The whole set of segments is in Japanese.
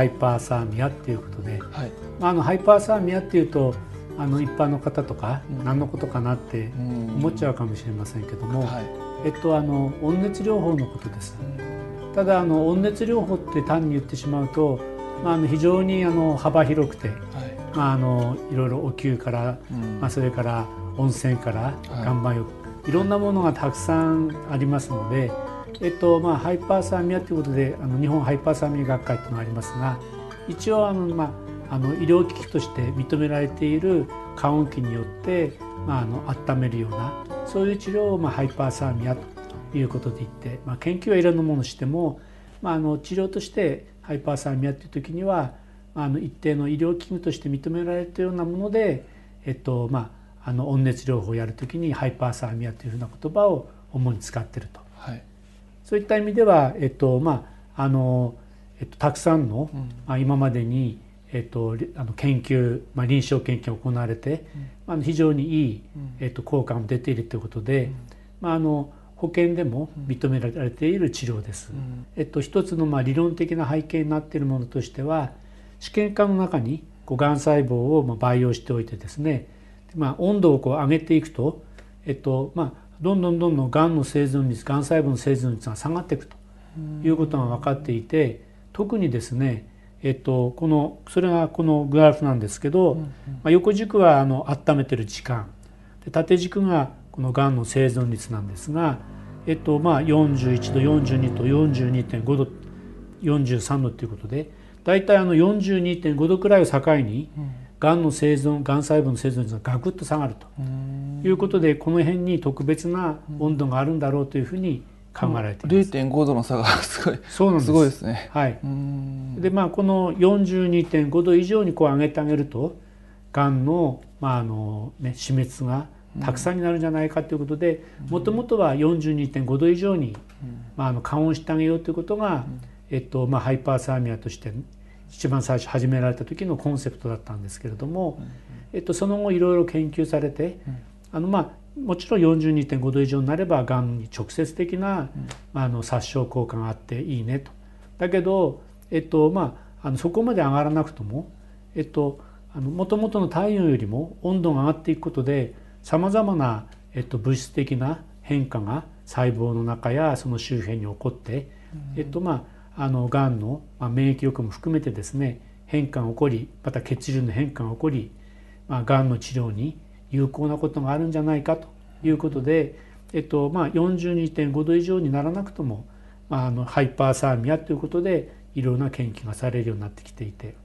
ハイパーサーミアっていうことで、はい。まあ、あのハイパーサーミアっていうとあの一般の方とか何のことかなって思っちゃうかもしれませんけども、はい。えっと、あの温熱療法のことです。ただあの温熱療法って単に言ってしまうと、まあ、あの非常にあの幅広くて、はい。まあ、あのいろいろお灸から、うん。まあ、それから温泉からはい。岩盤浴、い、ろんなものがたくさんありますので、えっとまあ、ハイパーサーミアということであの日本ハイパーサーミア学会というのがありますが一応あの、まあ、あの医療機器として認められている加温器によって、まあ、あの温めるようなそういう治療を、まあ、ハイパーサーミアということで言って、まあ、研究はいろんなものをしても、まあ、あの治療としてハイパーサーミアという時にはあの一定の医療器具として認められたようなもので、えっとまあ、あの温熱療法をやる時にハイパーサーミアというふうな言葉を主に使っていると。はい。そういった意味では、えっとまああのえっと、たくさんの、うん。まあ、今までに、えっと、りあの研究、まあ、臨床研究が行われて、まあ、非常にいい、うん。えっと、効果も出ているということで、まあ、あの保険でも認められている治療です。うん。えっと、一つのまあ理論的な背景になっているものとしては試験管の中にこうがん細胞をまあ培養しておいてですね、まあ、温度をこう上げていくと、えっとまあ、どんどんどんどんがんの生存率がん細胞の生存率が下がっていくということが分かっていて特にですね、えっと、このそれがこのグラフなんですけど、まあ、横軸はあの温めてる時間。で縦軸がこのがんの生存率なんですが、えっとまあ、41度42と42.5度43度ということで大体あの42.5度くらいを境にがんの生存がん細胞の生存率がガクッと下がると。うん。いうことでこの辺に特別な温度があるんだろうというふうに考えられています。0.5度の差がすごいそうなんです。すごいですね。はい、うん。でまあこの42.5度以上にこう上げてあげるとがんの,、まああのね、死滅がたくさんになるんじゃないかということでもともとは42.5度以上に、まあ、あの加温してあげようということが、えっとまあ、ハイパーサーミアとして一番最初始められた時のコンセプトだったんですけれども、えっと、その後いろいろ研究されて、あのまあもちろん42.5度以上になればがんに直接的な、まあ、あの殺傷効果があっていいねと。だけど、えっとまあ、あのそこまで上がらなくとも、えっと、あの元々の体温よりも温度が上がっていくことでさまざまな、えっと、物質的な変化が細胞の中やその周辺に起こって、えっとまあ、あのがんの、まあ、免疫力も含めてですね変化が起こりまた血流の変化が起こり、まあ、がんの治療に有効なことがあるんじゃないかということで、えっとまあ、42.5度以上にならなくとも、まあ、あのハイパーサーミアということでいろんな研究がされるようになってきていて、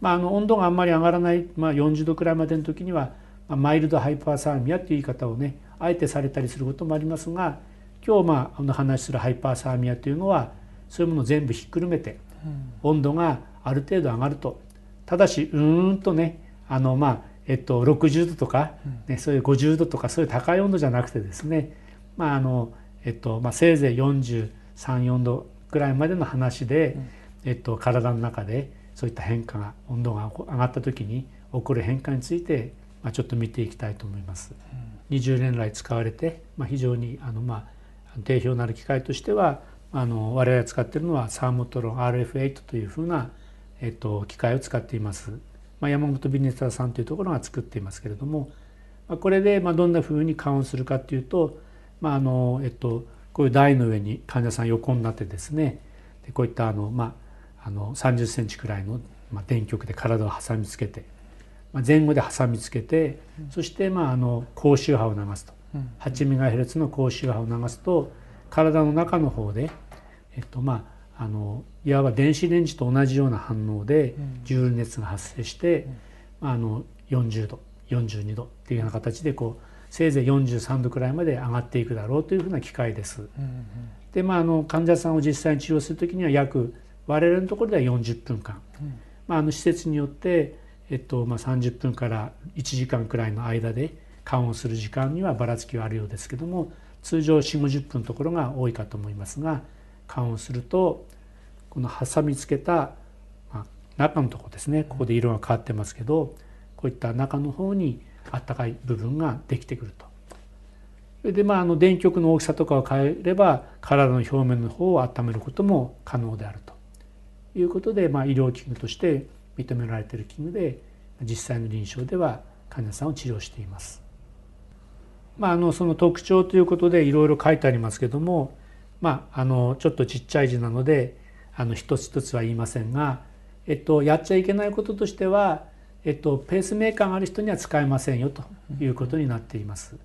まあ、あの温度があんまり上がらない、まあ、40度くらいまでの時には、まあ、マイルドハイパーサーミアという言い方をねあえてされたりすることもありますが今日まあお話するハイパーサーミアというのはそういうものを全部ひっくるめて温度がある程度上がると。ただしうーんとねあのまあえっと60度とか、ね、そういう50度とかそういう高い温度じゃなくてですねまああのえっとまあ、せいぜい434度ぐらいまでの話で、えっと、体の中でそういった変化が温度が上がった時に起こる変化について、まあ、ちょっと見ていきたいと思います。20年来使われて、まあ、非常にあの、まあ、定評のある機械としてはあの我々が使っているのはサーモトロン RF8 というふうな、えっと、機械を使っています。まあ、山本ビネタさんというところが作っていますけれども、まあ、これでまあどんなふうに加温するかっていうと、まああのえっと、こういう台の上に患者さん横になってですねでこういったあの、まあ、あの30センチくらいの、まあ、電極で体を挟みつけて、まあ、前後で挟みつけて、そして、まあ、あの高周波を流すと、8メガヘルツの高周波を流すと体の中の方で、えっとまあ、あのいわば電子レンジと同じような反応で重熱が発生して、まあ、あの40度42度っていうような形でこうせいぜい43度くらいまで上がっていくだろうというふうな機械です。でまああの患者さんを実際に治療する時には約我々のところでは40分間、まあ、あの施設によって、えっとまあ、30分から1時間くらいの間で緩和する時間にはばらつきはあるようですけども通常4 5 0分のところが多いかと思いますが緩和するとこの挟みつけた、まあ、中のところですねここで色が変わってますけどこういった中の方にあったかい部分ができてくると。それでまああの電極の大きさとかを変えれば体の表面の方を温めることも可能であるということで、まあ、医療器具として認められている器具で実際の臨床では患者さんを治療しています。まあ、あのその特徴ということでいろいろ書いてありますけども、まあ、あのちょっとちっちゃい字なのであの一つ一つは言いませんが、えっと、やっちゃいけないこととしては、えっと、ペースメーカーがある人には使えませんよということになっています。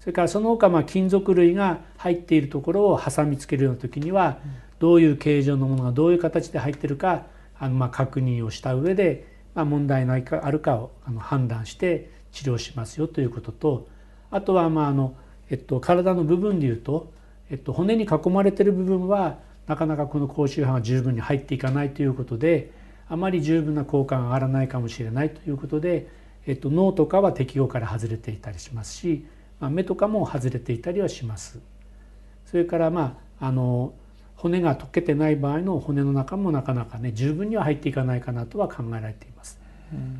それからその他まあ金属類が入っているところを挟みつけるような時にはどういう形状のものがどういう形で入ってるかあのまあ確認をした上でまあ問題ないかあるかをあの判断して治療しますよということとあとはまああの、えっと、体の部分でいうと、えっと、骨に囲まれてる部分はなかなかこの高周波が十分に入っていかないということであまり十分な効果が上がらないかもしれないということで、えっと、脳とかは適用から外れていたりしますし、まあ、目とかも外れていたりはします。それからまああの骨が溶けてない場合の骨の中もなかなかね十分には入っていかないかなとは考えられています。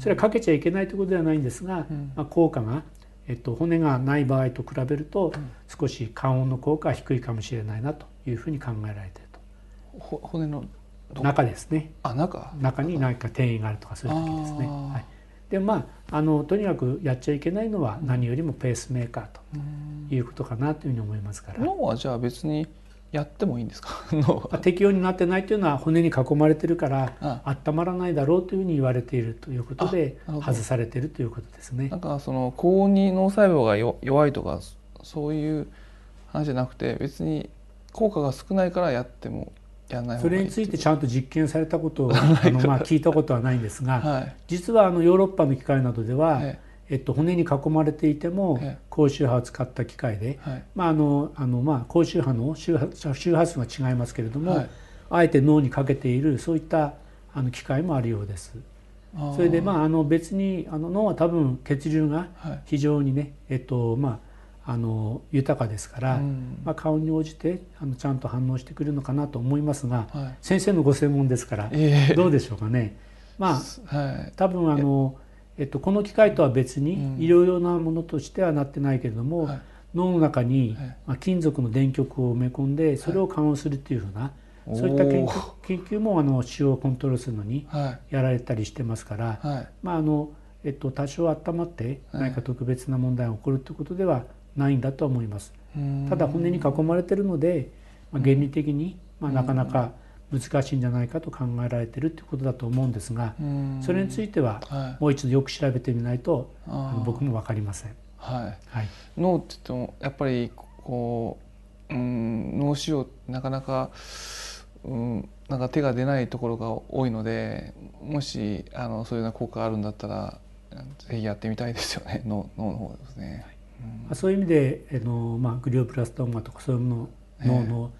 それはかけちゃいけないということではないんですが、まあ、効果がえっと、骨がない場合と比べると少し感音の効果は低いかもしれないなというふうに考えられていると。骨の中ですね。あ中？中に何か転移があるとかそういう時ですね。はい、でまああのとにかくやっちゃいけないのは何よりもペースメーカーということかなというふうに思いますから。脳はじゃあ別にやってもいいんですか？適用になってないというのは骨に囲まれてるから温まらないだろうというふうに言われているということで外されているということですね。なんかその高温に脳細胞が弱いとかそういう話じゃなくて別に効果が少ないからやってもやらないそれについてちゃんと実験されたことを あの、まあ、聞いたことはないんですが、はい、実はあのヨーロッパの機械などでは、はいえっと、骨に囲まれていても高周波を使った機械で、はい、まああのあのまあ、高周波の周波周波数が違いますけれども、はい、あえて脳にかけているそういったあの機械もあるようです。それでまああの別にあの脳は多分血流が非常にね、はい、えっとまああの豊かですから、うん、まあ、顔に応じてあのちゃんと反応してくるのかなと思いますが、先生のご専門ですから、えー、どうでしょうかね。まあ、多分あのえっと、この機械とは別にいろいろなものとしてはなってないけれども、はい、脳の中に、まあ、金属の電極を埋め込んでそれを緩和するっていうふうな、そういった研究研究もあの使用をコントロールするのにやられたりしてますから、はい、まああのえっと、多少温まって何か特別な問題が起こるということではないんだと思います。ただ骨に囲まれてるので、まあ、原理的に、まあ、なかなか難しいんじゃないかと考えられているということだと思うんですがそれについてはもう一度よく調べてみないと、はい、僕も分かりません。はい、はい、脳って言ってもやっぱりこう、うん、脳腫瘍なかなか、うん、なんか手が出ないところが多いのでもしあのそういうような効果があるんだったらぜひやってみたいですよね。脳脳の方ですね。うん、そういう意味であの、まあ、グリオプラストーマとかそういうもの脳の、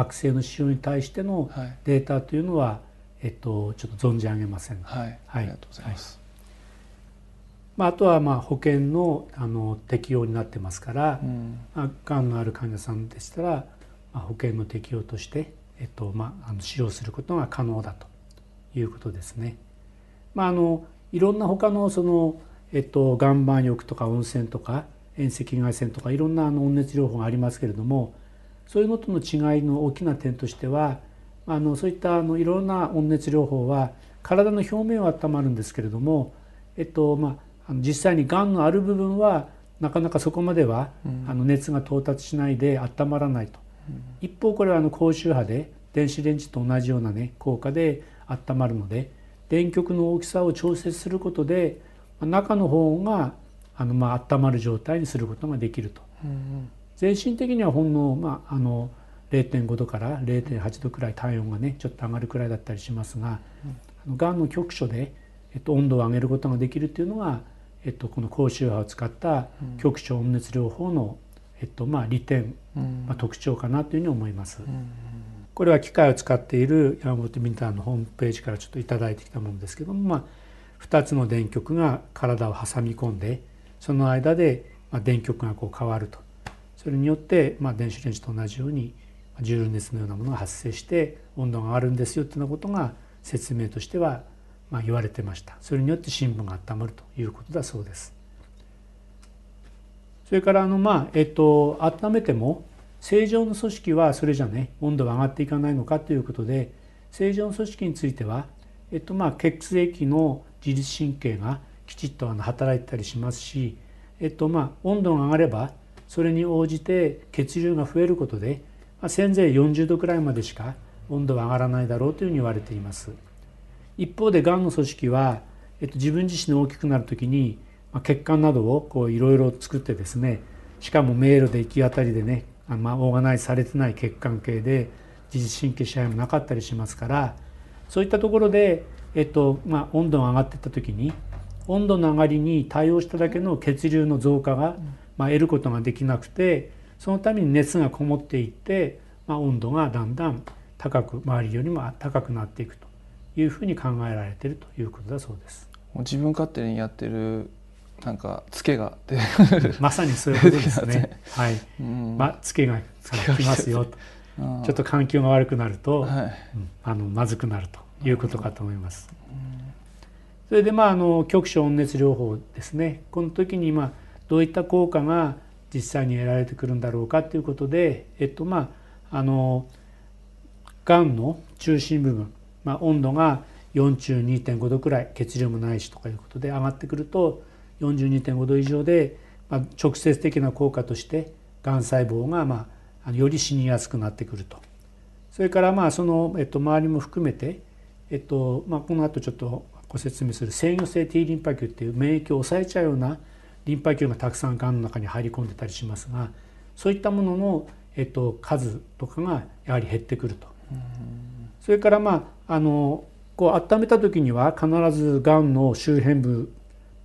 悪性の腫瘍に対してのデータというのは、はい、えっと、ちょっと存じ上げません。はい、はい、ありがとうございます。まあ、あとはまあ保険のあの適用になってますから、うん、まあ、がんのある患者さんでしたら、まあ、保険の適用として、えっとまあ、あの使用することが可能だということですね。まあ、あのいろんな他のその、えっと、岩盤浴とか温泉とか遠赤外線とかいろんなあの温熱療法がありますけれどもそういうのとの違いの大きな点としてはあのそういったあのいろんな温熱療法は体の表面は温まるんですけれども、えっとまあ、実際にがんのある部分はなかなかそこまでは、うん、あの熱が到達しないで温まらないと、うん、一方これはあの高周波で電子レンジと同じようなね効果で温まるので電極の大きさを調節することで中の方があのまあ温まる状態にすることができると。うん全身的にはほんの,、まあ、あの0.5度から0.8度くらい体温がねちょっと上がるくらいだったりしますが、うん、がんの局所で、えっと、温度を上げることができるっていうのが、えっと、この高周波を使った局所温熱療法の、えっとまあ、利点、まあ、特徴かなというふうに思います。これは機械を使っている山本ミンターのホームページからちょっと頂いてきたものですけども、まあ、2つの電極が体を挟み込んでその間で電極がこう変わるとそれによって、まあ、電子レンジと同じように重量熱のようなものが発生して温度が上がるんですよっていうようなことが説明としてはまあ言われてました。それによって深部が温まるということだそうです。それからあのまあえっと温めても正常の組織はそれじゃね温度が上がっていかないのかということで正常の組織については、えっと、まあ血液の自律神経がきちっとあの働いたりしますし、えっと、まあ温度が上がればそれに応じて血流が増えることで、まあ、せいぜい40度くらいまでしか温度は上がらないだろうというふうに言われています。一方でがんの組織は、えっと、自分自身の大きくなる時に、まあ、血管などをいろいろ作ってですねしかも迷路で行き当たりでねあまあ、オーガナイズされてない血管系で自律神経支配もなかったりしますからそういったところで、えっとまあ、温度が上がっていった時に温度の上がりに対応しただけの血流の増加が、まあ、得ることができなくてそのために熱がこもっていって、まあ、温度がだんだん高く周りよりも高くなっていくというふうに考えられているということだそうです。自分勝手にやってるなんかツケがまさにそういうことですね。はい。うん、まあツケがきますよと。ちょっと環境が悪くなると、はい、あのまずくなるということかと思います。それでまああの局所温熱療法ですね。この時にまあどういった効果が実際に得られてくるんだろうかということで、えっとまああのがんの中心部分、まあ、温度が42.5度くらい血流もないしとかいうことで上がってくると42.5度以上で、まあ、直接的な効果としてがん細胞が、まあ、より死にやすくなってくると。それからまあその、えっと、周りも含めて、えっとまあ、この後ちょっとご説明する制御性 T リンパ球っていう免疫を抑えちゃうようなリンパ球がたくさんがんの中に入り込んでたりしますがそういったものの、えっと、数とかがやはり減ってくると。それからまああのこう温めた時には必ずがんの周辺部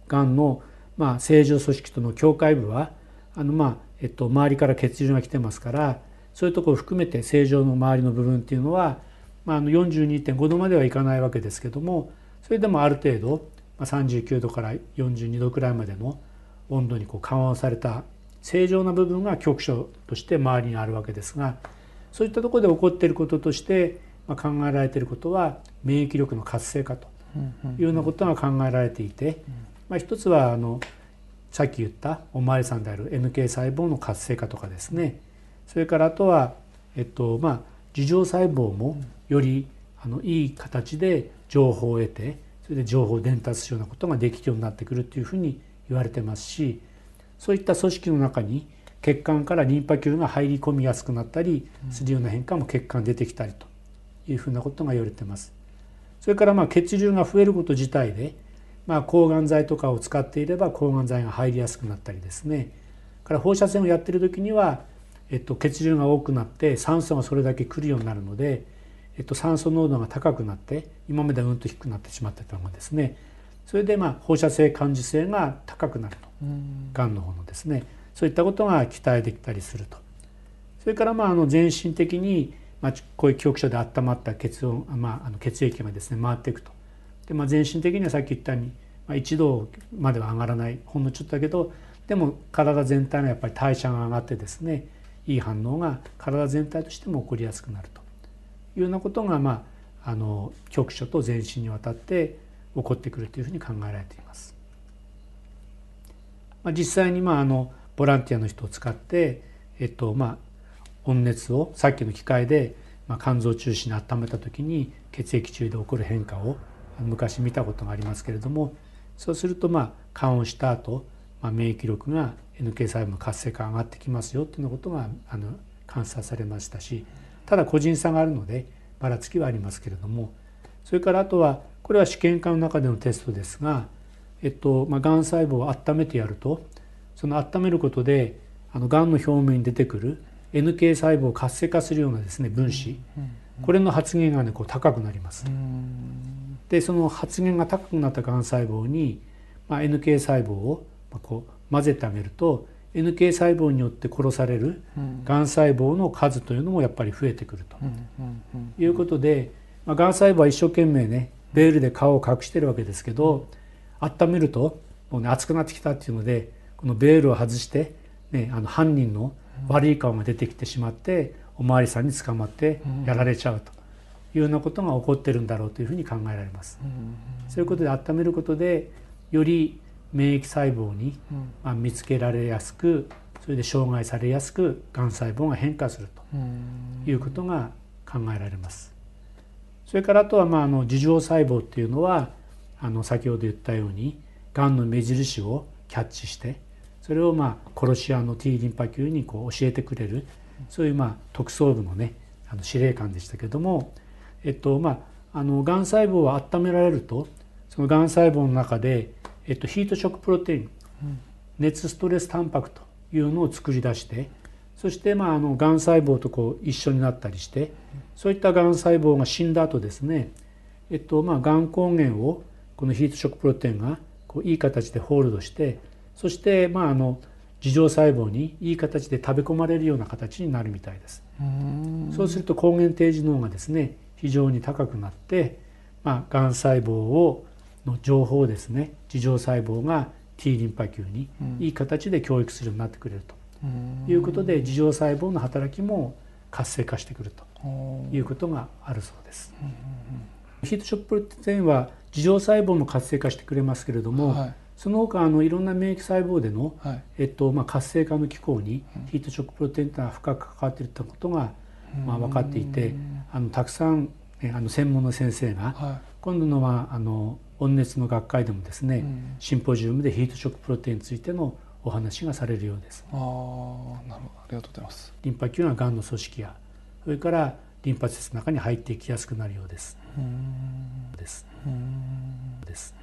がんの、まあ、正常組織との境界部はあの、まあえっと、周りから血流が来てますからそういうところを含めて正常の周りの部分っていうのは、まあ、あの42.5度まではいかないわけですけどもそれでもある程度、まあ、39度から42度くらいまでの温度にこう緩和された正常な部分が局所として周りにあるわけですがそういったところで起こっていることとして、まあ、考えられていることは免疫力の活性化というようなことが考えられていて、まあ、一つはあのさっき言ったお巡りさんである NK 細胞の活性化とかですね。それからあとは、えっとまあ、樹状細胞もよりあのいい形で情報を得てそれで情報を伝達するようなことができるようになってくるというふうに言われてますしそういった組織の中に血管からリンパ球が入り込みやすくなったりするような変化も血管出てきたりというふうなことが言われてます。それからまあ血流が増えること自体でまあ、抗がん剤とかを使っていれば抗がん剤が入りやすくなったりですね。から放射線をやってる時には、えっと、血流が多くなって酸素がそれだけ来るようになるので、えっと、酸素濃度が高くなって今まではうんと低くなってしまってたのがですねそれでまあ放射性感受性が高くなると。がん。の方のですね。そういったことが期待できたりすると。それからまああの全身的に、まあ、こういう局所で温まった血温、まあ、あの血液がですね回っていくと。で、まあ、全身的にはさっき言ったように、まあ、1度までは上がらないほんのちょっとだけどでも体全体のやっぱり代謝が上がってですねいい反応が体全体としても起こりやすくなると。いうようなことが、まあ、あの局所と全身にわたって起こってくるというふうに考えられています。まあ、実際にまああのボランティアの人を使って、えっとまあ、温熱をさっきの機械で、まあ、肝臓中心に温めた時に血液中で起こる変化を昔見たことがありますけれどもそうするとまあ緩和した後、まあ免疫力が NK 細胞の活性化が上がってきますよっていうようなことがあの観察されましたしただ個人差があるのでばらつきはありますけれどもそれからあとはこれは試験管の中でのテストですが、えっとまあ、がん細胞を温めてやるとその温めることであのがんの表面に出てくる NK 細胞を活性化するようなですね分子これの発現がねこう高くなります。でその発現が高くなったがん細胞に、まあ、NK 細胞をこう混ぜてあげると NK 細胞によって殺されるがん細胞の数というのもやっぱり増えてくるということで、まあ、がん細胞は一生懸命ねベールで顔を隠してるわけですけど温めるともう、ね、熱くなってきたっていうのでこのベールを外して、ね、あの犯人の悪い顔が出てきてしまってお巡りさんに捕まってやられちゃうというようなことが起こってるんだろうというふうに考えられます。そういうことで温めることでより免疫細胞に、まあ、見つけられやすくそれで障害されやすくがん細胞が変化するということが考えられます。それからあとはまああの樹状細胞っていうのはあの先ほど言ったようにがんの目印をキャッチしてそれをまあ殺し屋の T リンパ球にこう教えてくれるそういうまあ特捜部のねあの司令官でしたけども、えっとまあ、あのがん細胞は温められるとそのがん細胞の中で、えっと、ヒートショックプロテイン、熱ストレスタンパクというのを作り出してそしてまああのがん細胞とこう一緒になったりしてそういったがん細胞が死んだ後ですね、えっとまあ、がん抗原をこのヒートショックプロテインがこういい形でホールドしてそしてまああの樹状細胞にいい形で食べ込まれるような形になるみたいです。そうすると抗原提示能がですね非常に高くなって、まあ、がん細胞をの情報をですね樹状細胞が T リンパ球にいい形で教育するようになってくれるということで樹状細胞の働きも活性化してくるということがあるそうです。ヒートショックプロテインは樹状細胞も活性化してくれますけれども、はい、その他あのいろんな免疫細胞での、はい、えっとまあ、活性化の機構にヒートショックプロテインというのは深く関わっているということが、まあ、分かっていてあのたくさんあの専門の先生が、はい、今度のはあの温熱の学会でもですね、シンポジウムでヒートショックプロテインについてのお話がされるようです。あなるほどありがとうございます。リンパ球はがんの組織やそれからリンパ節の中に入っていきやすくなるようです。です。です。